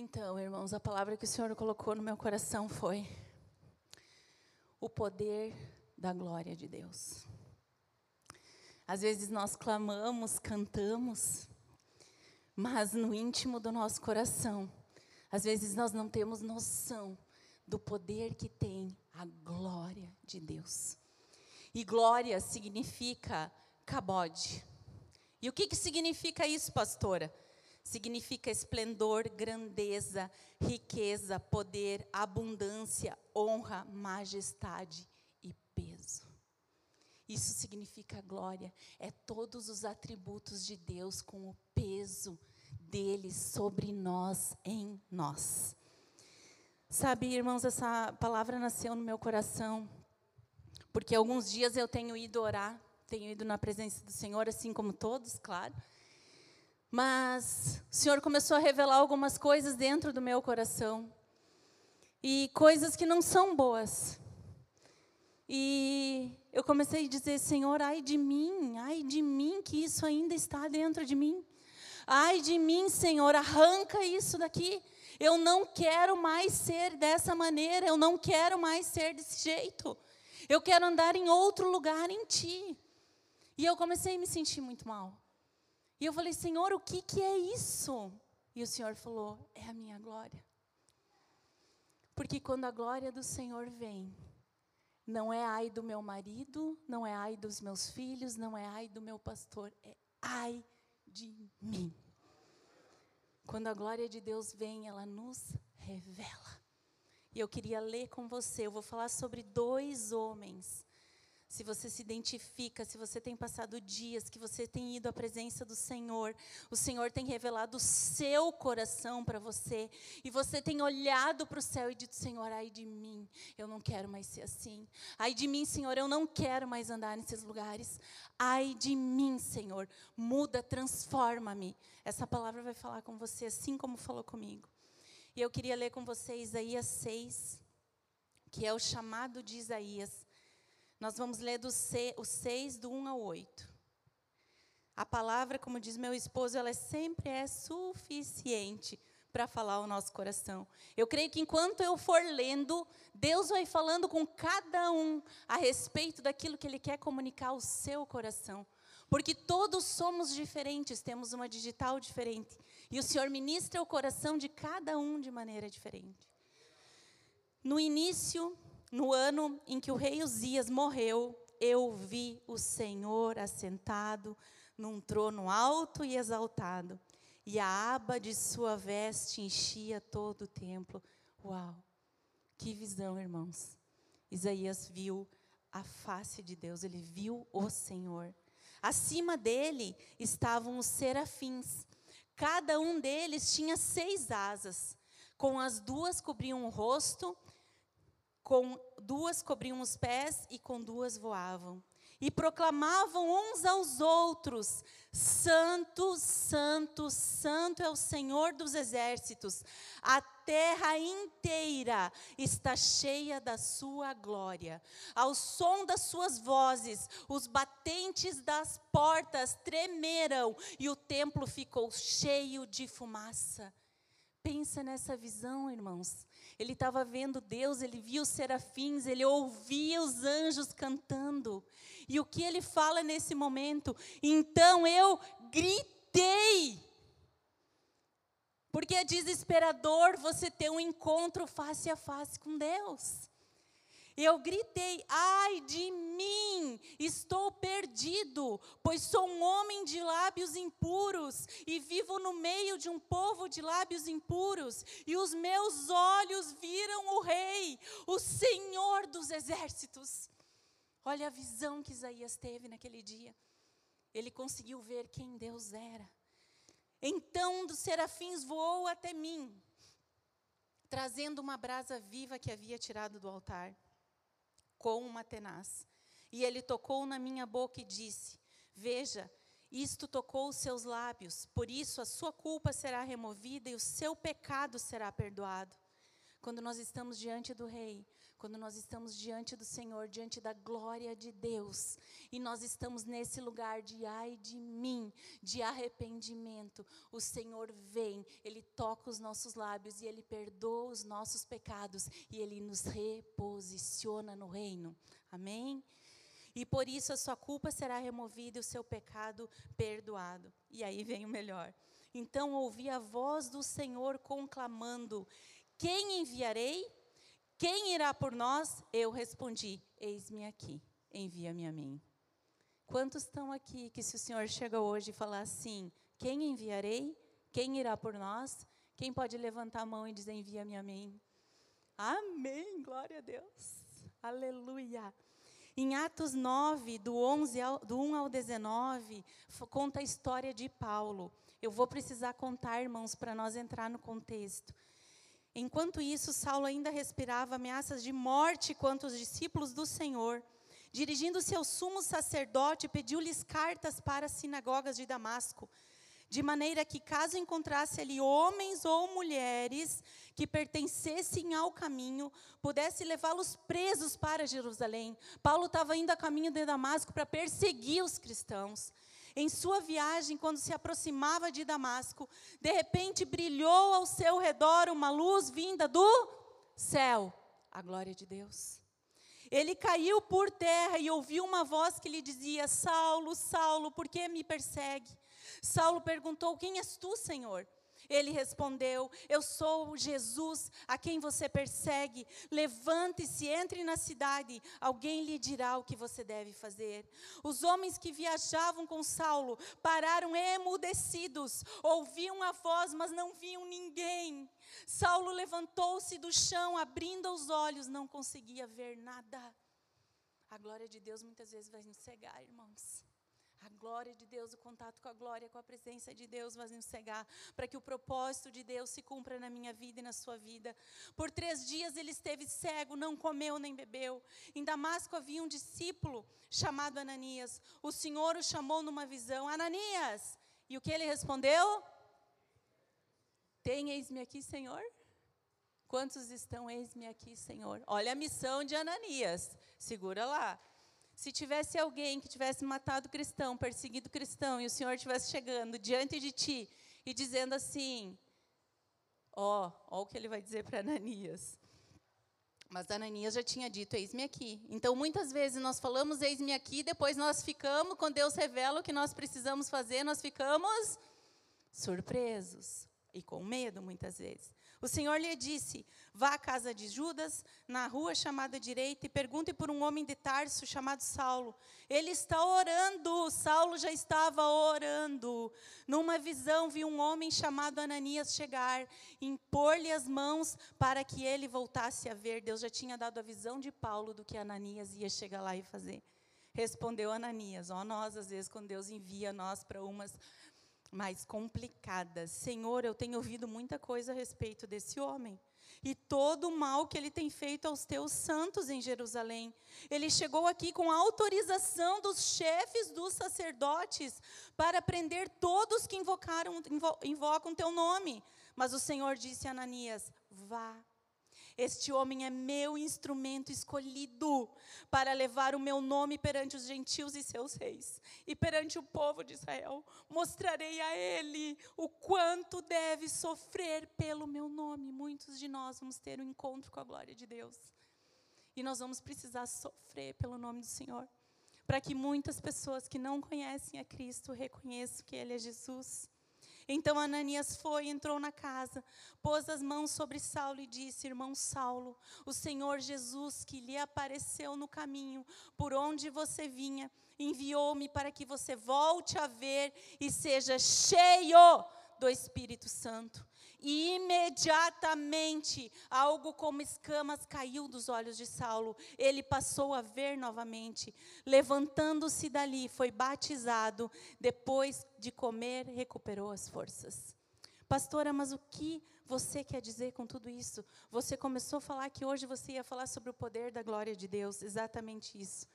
Então, irmãos, a palavra que o Senhor colocou no meu coração foi o poder da glória de Deus. Às vezes nós clamamos, cantamos, mas no íntimo do nosso coração, às vezes nós não temos noção do poder que tem a glória de Deus. E glória significa cabode. E o que, que significa isso, pastora? Significa esplendor, grandeza, riqueza, poder, abundância, honra, majestade e peso. Isso significa glória, é todos os atributos de Deus com o peso dele sobre nós, em nós. Sabe, irmãos, essa palavra nasceu no meu coração, porque alguns dias eu tenho ido orar, tenho ido na presença do Senhor, assim como todos, claro. Mas o Senhor começou a revelar algumas coisas dentro do meu coração. E coisas que não são boas. E eu comecei a dizer: Senhor, ai de mim, ai de mim que isso ainda está dentro de mim. Ai de mim, Senhor, arranca isso daqui. Eu não quero mais ser dessa maneira, eu não quero mais ser desse jeito. Eu quero andar em outro lugar em Ti. E eu comecei a me sentir muito mal. E eu falei, Senhor, o que, que é isso? E o Senhor falou, é a minha glória. Porque quando a glória do Senhor vem, não é ai do meu marido, não é ai dos meus filhos, não é ai do meu pastor, é ai de mim. Quando a glória de Deus vem, ela nos revela. E eu queria ler com você, eu vou falar sobre dois homens se você se identifica, se você tem passado dias, que você tem ido à presença do Senhor, o Senhor tem revelado o seu coração para você, e você tem olhado para o céu e dito: Senhor, ai de mim, eu não quero mais ser assim. Ai de mim, Senhor, eu não quero mais andar nesses lugares. Ai de mim, Senhor, muda, transforma-me. Essa palavra vai falar com você assim como falou comigo. E eu queria ler com você Isaías 6, que é o chamado de Isaías nós vamos ler do C, o 6, do 1 ao 8. A palavra, como diz meu esposo, ela sempre é suficiente para falar o nosso coração. Eu creio que enquanto eu for lendo, Deus vai falando com cada um a respeito daquilo que Ele quer comunicar ao seu coração. Porque todos somos diferentes, temos uma digital diferente. E o Senhor ministra o coração de cada um de maneira diferente. No início no ano em que o rei Uzias morreu, eu vi o Senhor assentado num trono alto e exaltado, e a aba de sua veste enchia todo o templo. Uau! Que visão, irmãos. Isaías viu a face de Deus, ele viu o Senhor. Acima dele estavam os serafins. Cada um deles tinha seis asas. Com as duas cobriam o rosto com duas cobriam os pés e com duas voavam. E proclamavam uns aos outros: Santo, Santo, Santo é o Senhor dos exércitos. A terra inteira está cheia da sua glória. Ao som das suas vozes, os batentes das portas tremeram e o templo ficou cheio de fumaça. Pensa nessa visão, irmãos. Ele estava vendo Deus, ele via os serafins, ele ouvia os anjos cantando. E o que ele fala nesse momento? Então eu gritei. Porque é desesperador você ter um encontro face a face com Deus. Eu gritei: ai de mim, estou perdido, pois sou um homem de lábios impuros e vivo no meio de um povo de lábios impuros, e os meus olhos viram o Rei, o Senhor dos exércitos. Olha a visão que Isaías teve naquele dia. Ele conseguiu ver quem Deus era. Então um dos serafins voou até mim, trazendo uma brasa viva que havia tirado do altar com uma tenaz. E ele tocou na minha boca e disse: Veja, isto tocou os seus lábios, por isso a sua culpa será removida e o seu pecado será perdoado. quando nós estamos diante do Rei, quando nós estamos diante do Senhor, diante da glória de Deus, e nós estamos nesse lugar de ai de mim, de arrependimento, o Senhor vem, Ele toca os nossos lábios e Ele perdoa os nossos pecados e Ele nos reposiciona no reino. Amém? E por isso a sua culpa será removida e o seu pecado perdoado. E aí vem o melhor. Então ouvi a voz do Senhor conclamando: Quem enviarei? Quem irá por nós? Eu respondi: Eis-me aqui, envia-me a mim. Quantos estão aqui que se o Senhor chega hoje e falar assim: Quem enviarei? Quem irá por nós? Quem pode levantar a mão e dizer: Envia-me a mim? Amém, glória a Deus. Aleluia. Em Atos 9, do, 11 ao, do 1 ao 19, conta a história de Paulo. Eu vou precisar contar, irmãos, para nós entrar no contexto. Enquanto isso, Saulo ainda respirava ameaças de morte contra os discípulos do Senhor. Dirigindo-se ao sumo sacerdote, pediu-lhes cartas para as sinagogas de Damasco, de maneira que, caso encontrasse ali homens ou mulheres que pertencessem ao caminho, pudesse levá-los presos para Jerusalém. Paulo estava indo a caminho de Damasco para perseguir os cristãos. Em sua viagem, quando se aproximava de Damasco, de repente brilhou ao seu redor uma luz vinda do céu a glória de Deus. Ele caiu por terra e ouviu uma voz que lhe dizia: Saulo, Saulo, por que me persegue? Saulo perguntou: Quem és tu, Senhor? Ele respondeu: Eu sou Jesus, a quem você persegue. Levante-se, entre na cidade, alguém lhe dirá o que você deve fazer. Os homens que viajavam com Saulo pararam emudecidos, ouviam a voz, mas não viam ninguém. Saulo levantou-se do chão, abrindo os olhos, não conseguia ver nada. A glória de Deus muitas vezes vai nos cegar, irmãos. A glória de Deus, o contato com a glória, com a presença de Deus vai nos cegar, para que o propósito de Deus se cumpra na minha vida e na sua vida. Por três dias ele esteve cego, não comeu nem bebeu. Em Damasco havia um discípulo chamado Ananias. O Senhor o chamou numa visão: Ananias! E o que ele respondeu? Tem, eis-me aqui, Senhor. Quantos estão, eis-me aqui, Senhor? Olha a missão de Ananias. Segura lá. Se tivesse alguém que tivesse matado cristão, perseguido cristão, e o Senhor estivesse chegando diante de ti e dizendo assim: Ó, ó o que ele vai dizer para Ananias. Mas Ananias já tinha dito: Eis-me aqui. Então, muitas vezes nós falamos: Eis-me aqui, depois nós ficamos, quando Deus revela o que nós precisamos fazer, nós ficamos surpresos e com medo, muitas vezes. O Senhor lhe disse: Vá à casa de Judas, na rua chamada direita, e pergunte por um homem de Tarso chamado Saulo. Ele está orando. Saulo já estava orando. Numa visão, viu um homem chamado Ananias chegar, impor-lhe as mãos para que ele voltasse a ver. Deus já tinha dado a visão de Paulo do que Ananias ia chegar lá e fazer. Respondeu Ananias: Ó, nós, às vezes, quando Deus envia nós para umas mais complicadas. Senhor, eu tenho ouvido muita coisa a respeito desse homem e todo o mal que ele tem feito aos teus santos em Jerusalém. Ele chegou aqui com autorização dos chefes dos sacerdotes para prender todos que invocaram, invo, invocam teu nome. Mas o Senhor disse a Ananias: vá este homem é meu instrumento escolhido para levar o meu nome perante os gentios e seus reis e perante o povo de Israel. Mostrarei a ele o quanto deve sofrer pelo meu nome. Muitos de nós vamos ter um encontro com a glória de Deus. E nós vamos precisar sofrer pelo nome do Senhor, para que muitas pessoas que não conhecem a Cristo reconheçam que Ele é Jesus. Então Ananias foi, entrou na casa, pôs as mãos sobre Saulo e disse: Irmão Saulo, o Senhor Jesus, que lhe apareceu no caminho por onde você vinha, enviou-me para que você volte a ver e seja cheio do Espírito Santo. E imediatamente algo como escamas caiu dos olhos de Saulo. Ele passou a ver novamente. Levantando-se dali, foi batizado. Depois de comer, recuperou as forças. Pastora, mas o que você quer dizer com tudo isso? Você começou a falar que hoje você ia falar sobre o poder da glória de Deus, exatamente isso.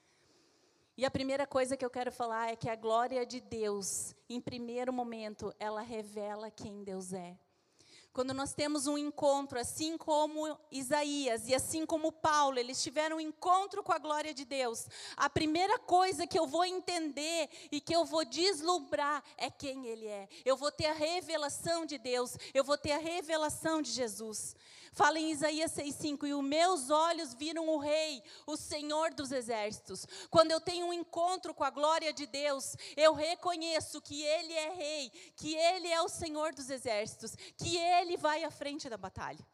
E a primeira coisa que eu quero falar é que a glória de Deus, em primeiro momento, ela revela quem Deus é. Quando nós temos um encontro, assim como Isaías e assim como Paulo, eles tiveram um encontro com a glória de Deus, a primeira coisa que eu vou entender e que eu vou deslumbrar é quem Ele é. Eu vou ter a revelação de Deus, eu vou ter a revelação de Jesus. Fala em Isaías 6,5: E os meus olhos viram o Rei, o Senhor dos Exércitos. Quando eu tenho um encontro com a glória de Deus, eu reconheço que Ele é Rei, que Ele é o Senhor dos Exércitos, que Ele vai à frente da batalha.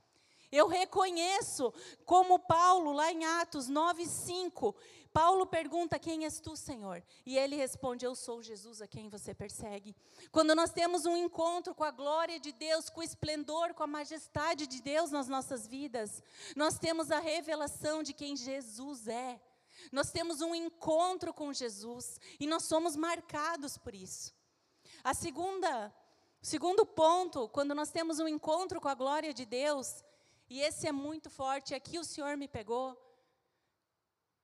Eu reconheço, como Paulo, lá em Atos 9,5, Paulo pergunta: Quem és tu, Senhor? E ele responde: Eu sou Jesus a quem você persegue. Quando nós temos um encontro com a glória de Deus, com o esplendor, com a majestade de Deus nas nossas vidas, nós temos a revelação de quem Jesus é. Nós temos um encontro com Jesus e nós somos marcados por isso. A segunda, segundo ponto, quando nós temos um encontro com a glória de Deus, e esse é muito forte, aqui o Senhor me pegou,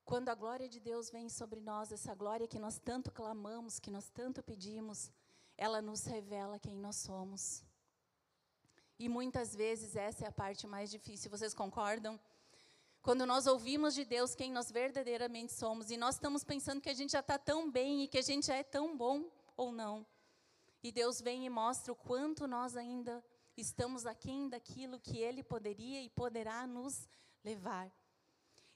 quando a glória de Deus vem sobre nós, essa glória que nós tanto clamamos, que nós tanto pedimos, ela nos revela quem nós somos. E muitas vezes essa é a parte mais difícil, vocês concordam? Quando nós ouvimos de Deus quem nós verdadeiramente somos e nós estamos pensando que a gente já está tão bem e que a gente já é tão bom ou não. E Deus vem e mostra o quanto nós ainda estamos aquém daquilo que Ele poderia e poderá nos levar.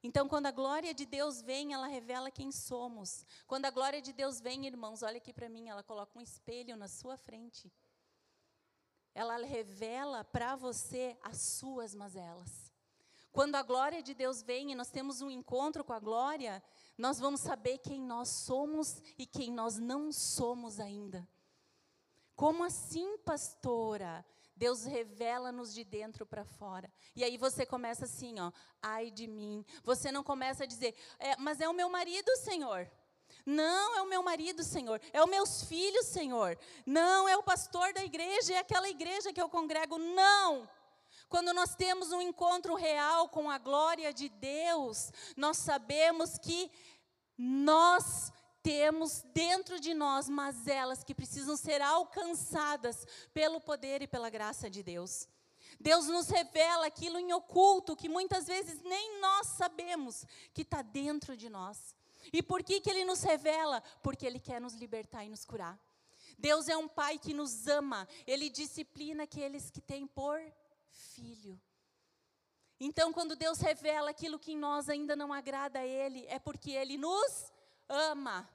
Então, quando a glória de Deus vem, ela revela quem somos. Quando a glória de Deus vem, irmãos, olha aqui para mim, ela coloca um espelho na sua frente. Ela revela para você as suas mazelas. Quando a glória de Deus vem e nós temos um encontro com a glória, nós vamos saber quem nós somos e quem nós não somos ainda. Como assim, pastora? Deus revela-nos de dentro para fora. E aí você começa assim, ó, ai de mim. Você não começa a dizer, é, mas é o meu marido, Senhor. Não é o meu marido, Senhor. É os meus filhos, Senhor. Não é o pastor da igreja, é aquela igreja que eu congrego. Não. Quando nós temos um encontro real com a glória de Deus, nós sabemos que nós temos dentro de nós mazelas que precisam ser alcançadas pelo poder e pela graça de Deus. Deus nos revela aquilo em oculto que muitas vezes nem nós sabemos que está dentro de nós. E por que, que Ele nos revela? Porque Ele quer nos libertar e nos curar. Deus é um Pai que nos ama, Ele disciplina aqueles que têm por filho. Então, quando Deus revela aquilo que em nós ainda não agrada a Ele, é porque Ele nos ama.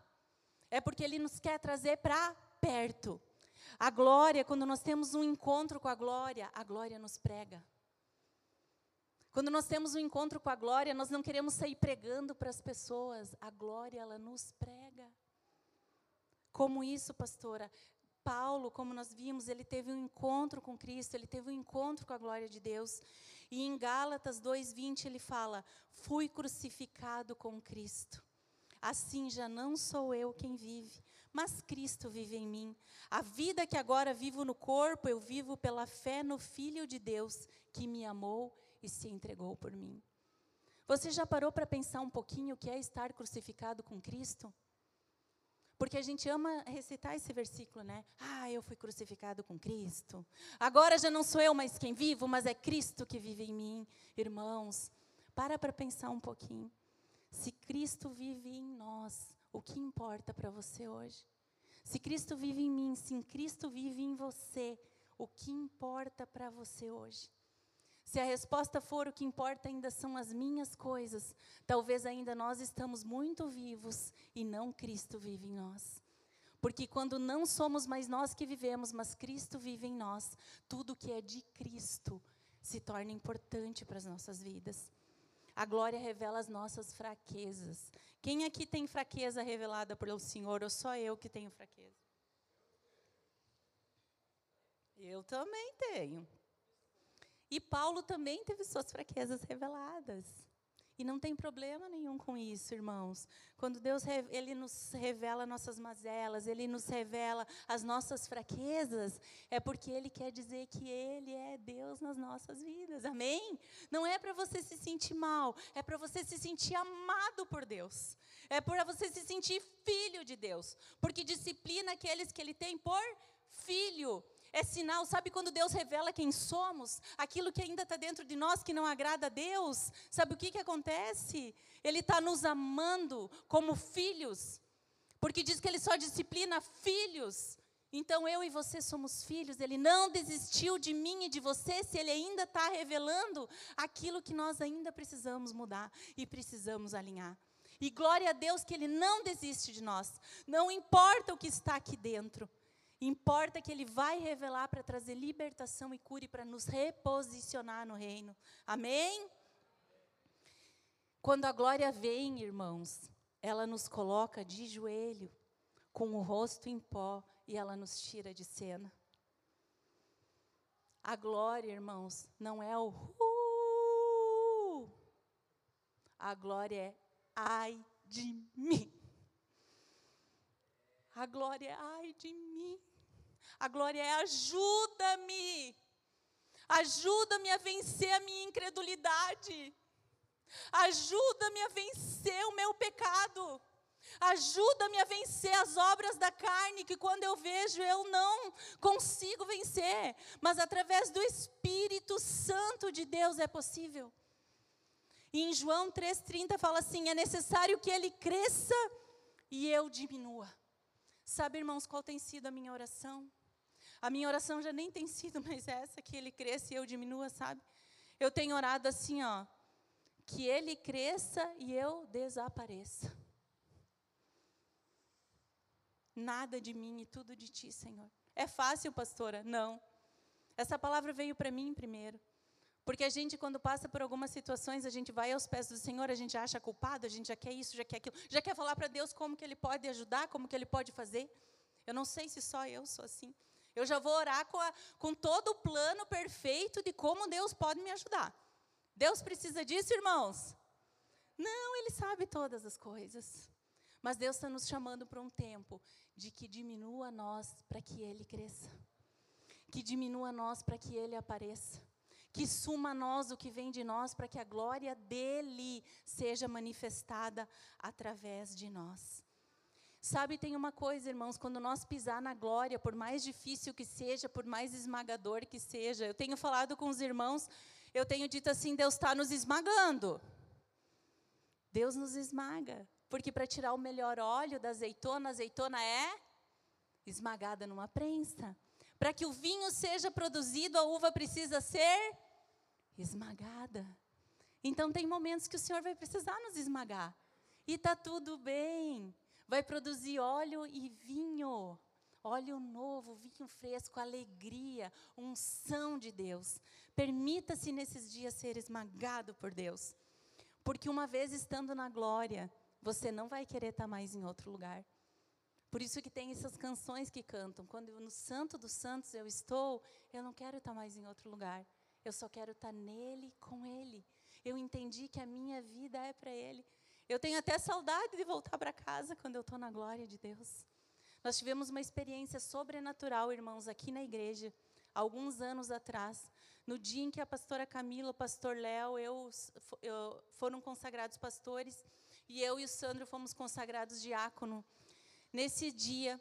É porque Ele nos quer trazer para perto. A glória, quando nós temos um encontro com a glória, a glória nos prega. Quando nós temos um encontro com a glória, nós não queremos sair pregando para as pessoas. A glória, ela nos prega. Como isso, pastora? Paulo, como nós vimos, ele teve um encontro com Cristo, ele teve um encontro com a glória de Deus. E em Gálatas 2:20 ele fala: "Fui crucificado com Cristo. Assim já não sou eu quem vive, mas Cristo vive em mim. A vida que agora vivo no corpo, eu vivo pela fé no Filho de Deus, que me amou e se entregou por mim. Você já parou para pensar um pouquinho o que é estar crucificado com Cristo? Porque a gente ama recitar esse versículo, né? Ah, eu fui crucificado com Cristo. Agora já não sou eu mais quem vivo, mas é Cristo que vive em mim. Irmãos, para para pensar um pouquinho. Se Cristo vive em nós, o que importa para você hoje? Se Cristo vive em mim, se Cristo vive em você, o que importa para você hoje? Se a resposta for o que importa ainda são as minhas coisas, talvez ainda nós estamos muito vivos e não Cristo vive em nós. Porque quando não somos mais nós que vivemos, mas Cristo vive em nós, tudo que é de Cristo se torna importante para as nossas vidas. A glória revela as nossas fraquezas. Quem aqui tem fraqueza revelada pelo Senhor ou só eu que tenho fraqueza? Eu também tenho. E Paulo também teve suas fraquezas reveladas. E não tem problema nenhum com isso, irmãos. Quando Deus ele nos revela nossas mazelas, ele nos revela as nossas fraquezas, é porque ele quer dizer que ele é Deus nas nossas vidas. Amém? Não é para você se sentir mal, é para você se sentir amado por Deus. É para você se sentir filho de Deus, porque disciplina aqueles que ele tem por filho. É sinal, sabe quando Deus revela quem somos, aquilo que ainda está dentro de nós que não agrada a Deus, sabe o que, que acontece? Ele está nos amando como filhos, porque diz que Ele só disciplina filhos. Então eu e você somos filhos, Ele não desistiu de mim e de você, se Ele ainda está revelando aquilo que nós ainda precisamos mudar e precisamos alinhar. E glória a Deus que Ele não desiste de nós, não importa o que está aqui dentro. Importa que Ele vai revelar para trazer libertação e cura e para nos reposicionar no reino. Amém? Quando a glória vem, irmãos, ela nos coloca de joelho, com o rosto em pó, e ela nos tira de cena. A glória, irmãos, não é o uh, a glória é ai de mim. A glória é ai de mim. A glória é ajuda-me. Ajuda-me a vencer a minha incredulidade. Ajuda-me a vencer o meu pecado. Ajuda-me a vencer as obras da carne que quando eu vejo eu não consigo vencer, mas através do Espírito Santo de Deus é possível. E em João 3:30 fala assim: "É necessário que ele cresça e eu diminua". Sabe, irmãos, qual tem sido a minha oração? A minha oração já nem tem sido mais essa, que ele cresça e eu diminua, sabe? Eu tenho orado assim, ó, que ele cresça e eu desapareça. Nada de mim e tudo de ti, Senhor. É fácil, pastora? Não. Essa palavra veio para mim primeiro. Porque a gente, quando passa por algumas situações, a gente vai aos pés do Senhor, a gente acha culpado, a gente já quer isso, já quer aquilo, já quer falar para Deus como que Ele pode ajudar, como que Ele pode fazer. Eu não sei se só eu sou assim. Eu já vou orar com, a, com todo o plano perfeito de como Deus pode me ajudar. Deus precisa disso, irmãos? Não, Ele sabe todas as coisas. Mas Deus está nos chamando para um tempo de que diminua nós para que Ele cresça. Que diminua nós para que Ele apareça que suma a nós o que vem de nós, para que a glória dele seja manifestada através de nós. Sabe, tem uma coisa, irmãos, quando nós pisar na glória, por mais difícil que seja, por mais esmagador que seja, eu tenho falado com os irmãos, eu tenho dito assim: Deus está nos esmagando. Deus nos esmaga, porque para tirar o melhor óleo da azeitona, a azeitona é esmagada numa prensa. Para que o vinho seja produzido, a uva precisa ser esmagada. Então tem momentos que o Senhor vai precisar nos esmagar. E tá tudo bem. Vai produzir óleo e vinho. Óleo novo, vinho fresco, alegria, unção de Deus. Permita-se nesses dias ser esmagado por Deus. Porque uma vez estando na glória, você não vai querer estar mais em outro lugar. Por isso que tem essas canções que cantam. Quando no Santo dos Santos eu estou, eu não quero estar mais em outro lugar. Eu só quero estar nele, com ele. Eu entendi que a minha vida é para ele. Eu tenho até saudade de voltar para casa quando eu estou na glória de Deus. Nós tivemos uma experiência sobrenatural, irmãos, aqui na igreja, alguns anos atrás, no dia em que a pastora Camila, o pastor Léo, eu, eu, foram consagrados pastores, e eu e o Sandro fomos consagrados diácono. Nesse dia,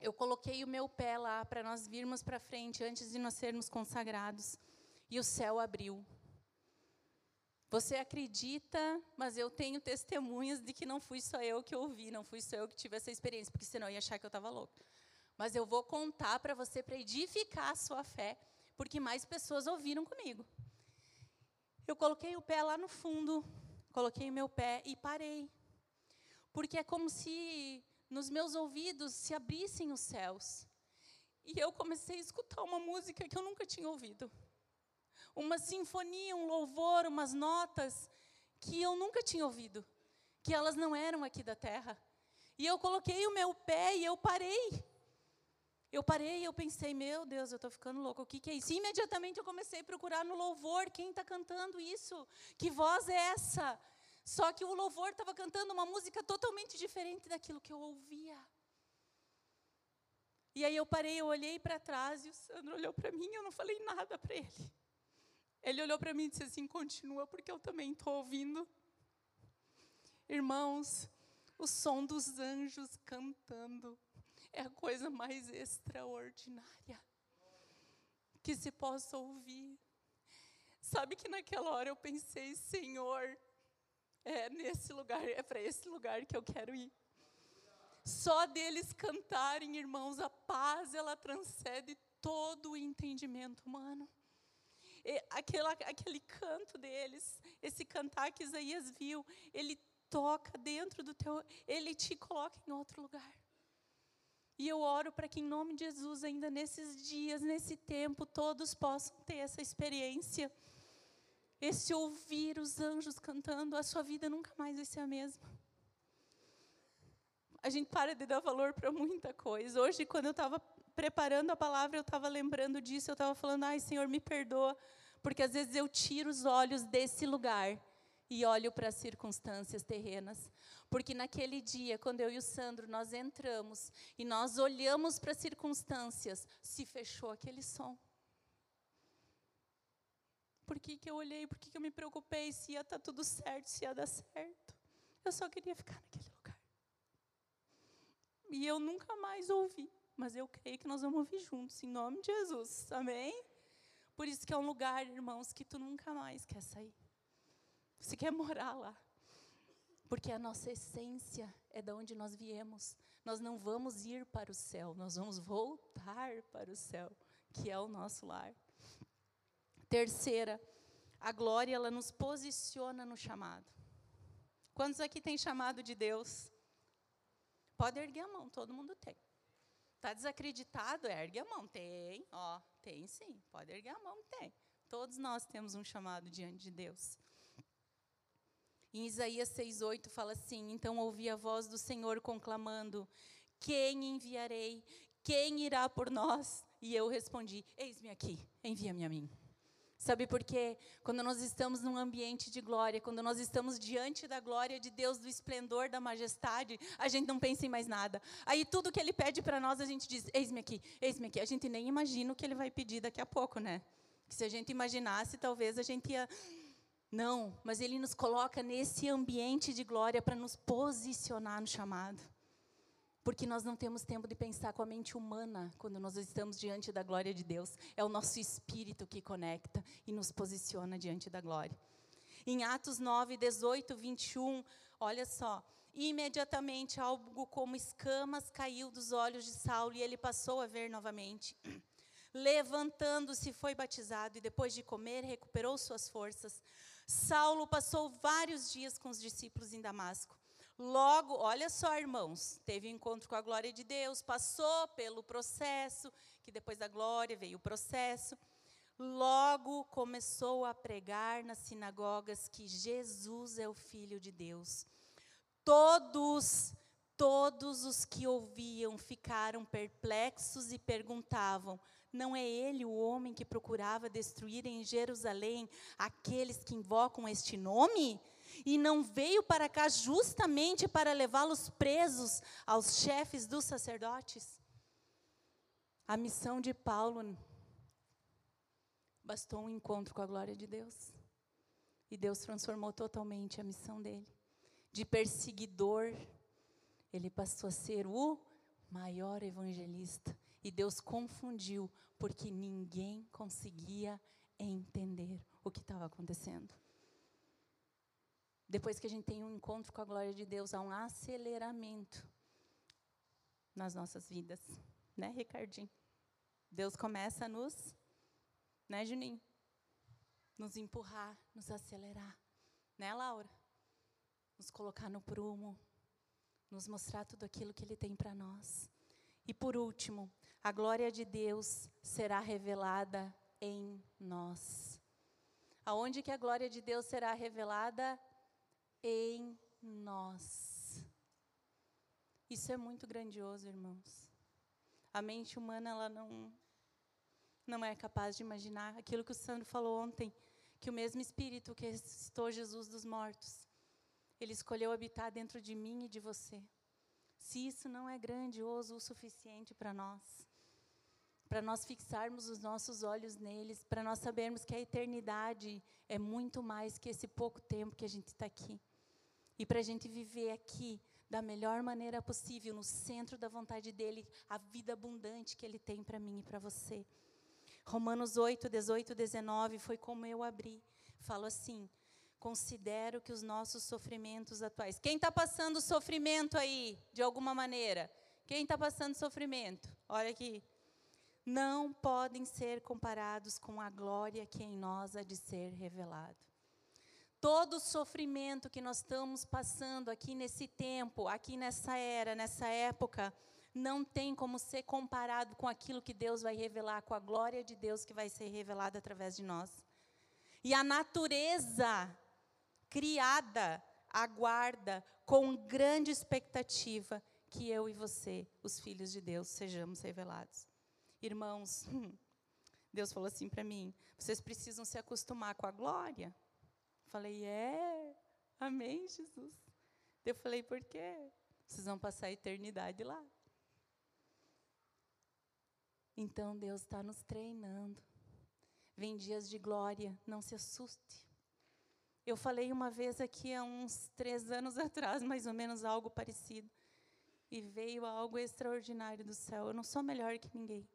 eu coloquei o meu pé lá para nós virmos para frente, antes de nós sermos consagrados e o céu abriu. Você acredita, mas eu tenho testemunhas de que não fui só eu que ouvi, não fui só eu que tive essa experiência, porque senão eu ia achar que eu estava louca. Mas eu vou contar para você para edificar a sua fé, porque mais pessoas ouviram comigo. Eu coloquei o pé lá no fundo, coloquei o meu pé e parei. Porque é como se nos meus ouvidos se abrissem os céus. E eu comecei a escutar uma música que eu nunca tinha ouvido uma sinfonia, um louvor, umas notas que eu nunca tinha ouvido, que elas não eram aqui da terra. E eu coloquei o meu pé e eu parei. Eu parei e eu pensei, meu Deus, eu estou ficando louco, o que, que é isso? E imediatamente eu comecei a procurar no louvor quem está cantando isso, que voz é essa? Só que o louvor estava cantando uma música totalmente diferente daquilo que eu ouvia. E aí eu parei, eu olhei para trás e o Sandro olhou para mim e eu não falei nada para ele. Ele olhou para mim e disse assim: continua, porque eu também estou ouvindo. Irmãos, o som dos anjos cantando é a coisa mais extraordinária. que se possa ouvir. Sabe que naquela hora eu pensei, Senhor, é nesse lugar, é para esse lugar que eu quero ir. Só deles cantarem, irmãos, a paz ela transcende todo o entendimento humano. Aquele canto deles, esse cantar que Isaías viu, ele toca dentro do teu, ele te coloca em outro lugar. E eu oro para que, em nome de Jesus, ainda nesses dias, nesse tempo, todos possam ter essa experiência. Esse ouvir os anjos cantando, a sua vida nunca mais vai ser a mesma. A gente para de dar valor para muita coisa. Hoje, quando eu estava preparando a palavra, eu estava lembrando disso, eu estava falando, ai, Senhor, me perdoa, porque às vezes eu tiro os olhos desse lugar e olho para as circunstâncias terrenas. Porque naquele dia, quando eu e o Sandro nós entramos e nós olhamos para as circunstâncias, se fechou aquele som. Por que, que eu olhei? Por que, que eu me preocupei se ia estar tá tudo certo, se ia dar certo? Eu só queria ficar naquele lugar. E eu nunca mais ouvi. Mas eu creio que nós vamos ouvir juntos, em nome de Jesus. Amém? Por isso que é um lugar, irmãos, que tu nunca mais quer sair. Você quer morar lá. Porque a nossa essência é da onde nós viemos. Nós não vamos ir para o céu, nós vamos voltar para o céu, que é o nosso lar. Terceira, a glória ela nos posiciona no chamado. Quantos aqui tem chamado de Deus? Pode erguer a mão, todo mundo tem. Está desacreditado? Ergue a mão. Tem, ó, tem sim. Pode erguer a mão, tem. Todos nós temos um chamado diante de Deus. Em Isaías 6,8 fala assim: Então ouvi a voz do Senhor conclamando: Quem enviarei? Quem irá por nós? E eu respondi: Eis-me aqui, envia-me a mim. Sabe por quê? Quando nós estamos num ambiente de glória, quando nós estamos diante da glória de Deus, do esplendor, da majestade, a gente não pensa em mais nada. Aí tudo que Ele pede para nós, a gente diz: Eis-me aqui, eis-me aqui. A gente nem imagina o que Ele vai pedir daqui a pouco, né? Que se a gente imaginasse, talvez a gente ia não, mas Ele nos coloca nesse ambiente de glória para nos posicionar no chamado. Porque nós não temos tempo de pensar com a mente humana quando nós estamos diante da glória de Deus. É o nosso espírito que conecta e nos posiciona diante da glória. Em Atos 9, 18, 21, olha só. Imediatamente algo como escamas caiu dos olhos de Saulo e ele passou a ver novamente. Levantando-se, foi batizado e depois de comer, recuperou suas forças. Saulo passou vários dias com os discípulos em Damasco. Logo, olha só, irmãos, teve encontro com a glória de Deus, passou pelo processo, que depois da glória veio o processo. Logo começou a pregar nas sinagogas que Jesus é o Filho de Deus. Todos, todos os que ouviam ficaram perplexos e perguntavam: não é ele o homem que procurava destruir em Jerusalém aqueles que invocam este nome? E não veio para cá justamente para levá-los presos aos chefes dos sacerdotes? A missão de Paulo bastou um encontro com a glória de Deus. E Deus transformou totalmente a missão dele. De perseguidor, ele passou a ser o maior evangelista. E Deus confundiu, porque ninguém conseguia entender o que estava acontecendo. Depois que a gente tem um encontro com a glória de Deus, há um aceleramento nas nossas vidas. Né, Ricardinho? Deus começa a nos, né, Juninho? Nos empurrar, nos acelerar. Né, Laura? Nos colocar no prumo, nos mostrar tudo aquilo que Ele tem para nós. E por último, a glória de Deus será revelada em nós. Aonde que a glória de Deus será revelada? Em nós. Isso é muito grandioso, irmãos. A mente humana ela não não é capaz de imaginar aquilo que o Sandro falou ontem, que o mesmo espírito que ressuscitou Jesus dos mortos, ele escolheu habitar dentro de mim e de você se isso não é grandioso o suficiente para nós, para nós fixarmos os nossos olhos neles, para nós sabermos que a eternidade é muito mais que esse pouco tempo que a gente está aqui. E para a gente viver aqui da melhor maneira possível, no centro da vontade dele, a vida abundante que ele tem para mim e para você. Romanos 8, 18, 19 foi como eu abri. Falo assim: considero que os nossos sofrimentos atuais. Quem está passando sofrimento aí, de alguma maneira? Quem está passando sofrimento? Olha aqui. Não podem ser comparados com a glória que em nós há de ser revelado. Todo sofrimento que nós estamos passando aqui nesse tempo, aqui nessa era, nessa época, não tem como ser comparado com aquilo que Deus vai revelar, com a glória de Deus que vai ser revelada através de nós. E a natureza criada aguarda com grande expectativa que eu e você, os filhos de Deus, sejamos revelados. Irmãos, Deus falou assim para mim: vocês precisam se acostumar com a glória. Falei, é, amém, Jesus. Eu falei, por quê? Vocês vão passar a eternidade lá. Então Deus está nos treinando. Vem dias de glória, não se assuste. Eu falei uma vez aqui há uns três anos atrás, mais ou menos algo parecido. E veio algo extraordinário do céu. Eu não sou melhor que ninguém.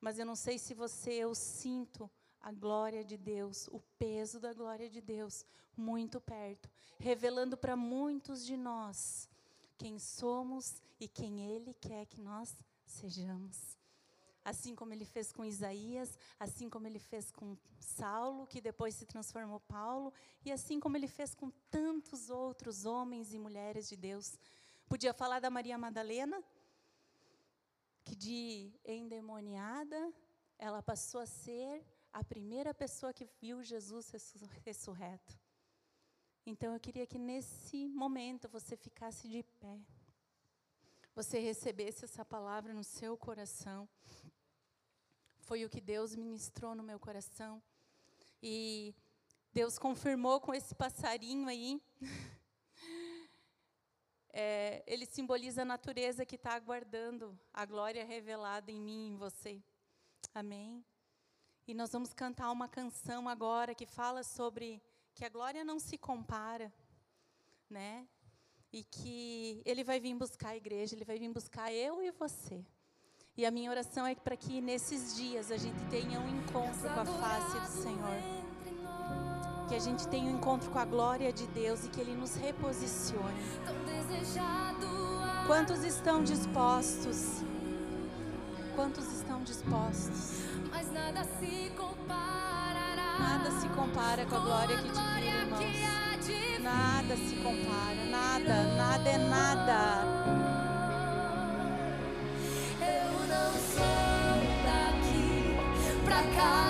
Mas eu não sei se você, eu sinto a glória de Deus, o peso da glória de Deus muito perto, revelando para muitos de nós quem somos e quem Ele quer que nós sejamos assim como ele fez com Isaías, assim como ele fez com Saulo, que depois se transformou Paulo, e assim como ele fez com tantos outros homens e mulheres de Deus. Podia falar da Maria Madalena, que de endemoniada, ela passou a ser a primeira pessoa que viu Jesus ressurreto. Então eu queria que nesse momento você ficasse de pé. Você recebesse essa palavra no seu coração. Foi o que Deus ministrou no meu coração. E Deus confirmou com esse passarinho aí. É, ele simboliza a natureza que está aguardando a glória revelada em mim e em você. Amém? E nós vamos cantar uma canção agora que fala sobre que a glória não se compara, né? E que ele vai vir buscar a igreja, ele vai vir buscar eu e você. E a minha oração é para que nesses dias a gente tenha um encontro com a face do Senhor. Que a gente tenha um encontro com a glória de Deus e que Ele nos reposicione. Quantos estão dispostos? Quantos estão dispostos? Mas nada se comparará. Nada se compara com a glória que te vir, irmãos. Nada se compara. Nada, nada é nada. casa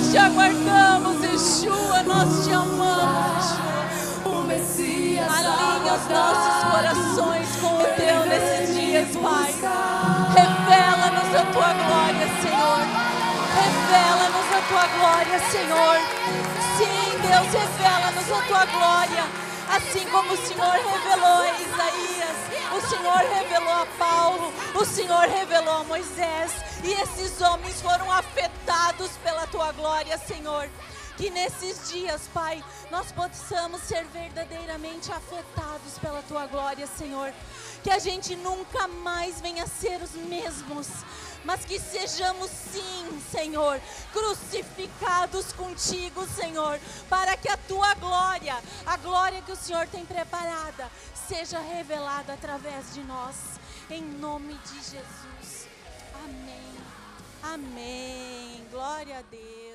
Nós te aguardamos, Yeshua. Nós te amamos, Yeshua. O Messias Alinha os nossos corações com o teu nesses dias, Pai. Revela-nos a tua glória, Senhor. Revela-nos a tua glória, Senhor. Sim, Deus, revela-nos a tua glória. Assim como o Senhor revelou a Isaías, o Senhor revelou a Paulo, o Senhor revelou a Moisés. E esses homens foram afetados pela tua glória, Senhor. Que nesses dias, Pai, nós possamos ser verdadeiramente afetados pela tua glória, Senhor. Que a gente nunca mais venha ser os mesmos, mas que sejamos sim, Senhor, crucificados contigo, Senhor, para que a tua glória, a glória que o Senhor tem preparada, seja revelada através de nós. Em nome de Jesus. Amém. Amém. Glória a Deus.